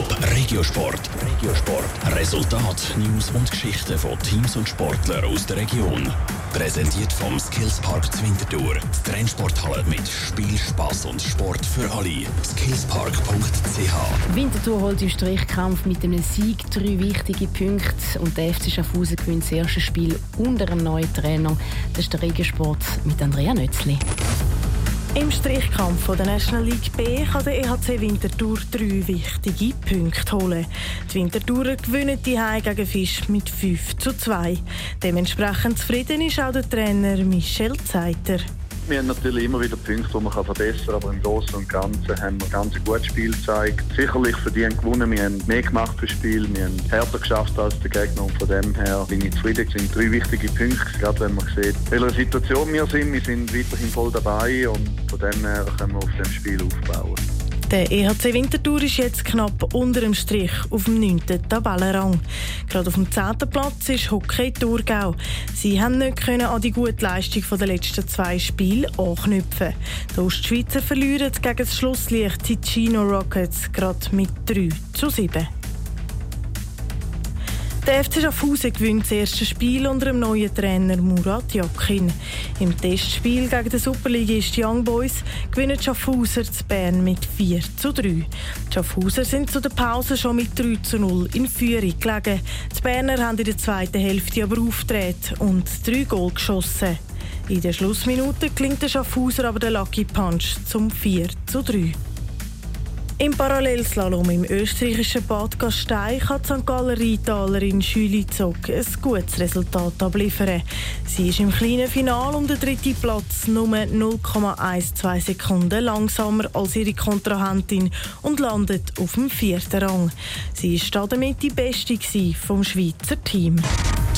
Top Regiosport. Regiosport. Resultat, News und Geschichten von Teams und Sportlern aus der Region. Präsentiert vom Skillspark Zwintertour. Die Trennsporthalle mit Spiel, Spaß und Sport für alle. Skillspark.ch. Winterthur holt im Strichkampf mit einem Sieg drei wichtige Punkte und der FC Schaffhausen gewinnt das erste Spiel unter einem neuen Trainer. Das ist der Regiosport mit Andrea Nötzli. Im Strichkampf der National League B kann der EHC Winterthur drei wichtige Punkte holen. Die Winterthurer gewinnen die Heim gegen Fisch mit 5 zu 2. Dementsprechend zufrieden ist auch der Trainer Michel Zeiter. Wir haben natürlich immer wieder Punkte, die man verbessern kann, aber im Großen und Ganzen haben wir ein ganz gutes Spiel gezeigt. Sicherlich verdient gewonnen, wir haben mehr gemacht fürs Spiel, wir haben härter geschafft als der Gegner und von dem her bin ich zufrieden. Es sind drei wichtige Punkte, gerade wenn man sieht, in welcher Situation wir sind. Wir sind weiterhin voll dabei und von dem her können wir auf dem Spiel aufbauen. Der EHC Winterthur ist jetzt knapp unter dem Strich auf dem 9. Tabellenrang. Gerade auf dem 10. Platz ist Hockey Thurgau. Sie haben nicht können an die gute Leistung der letzten zwei Spiele anknüpfen. Die Ostschweizer verlieren gegen das Schlusslicht Ticino Rockets gerade mit 3 zu 7. Der FC Schaffhausen gewinnt das erste Spiel unter dem neuen Trainer Murat Yakin. Im Testspiel gegen den Superligist Young Boys gewinnen Schaffhauser zu Bern mit 4 zu 3. Die Schaffhauser sind zu der Pause schon mit 3 zu 0 in Führung gelegen. Die Berner haben in der zweiten Hälfte aber aufgedreht und drei Goal geschossen. In der Schlussminute klingt der Schaffhauser aber der Lucky Punch zum 4 zu 3. Im Parallelslalom im österreichischen Bad Gastein die St. Galler Reitalerin Julie Zock ein gutes Resultat abliefern. Sie ist im kleinen Finale um den dritten Platz nur 0,12 Sekunden langsamer als ihre Kontrahentin und landet auf dem vierten Rang. Sie war damit die Beste vom Schweizer Team.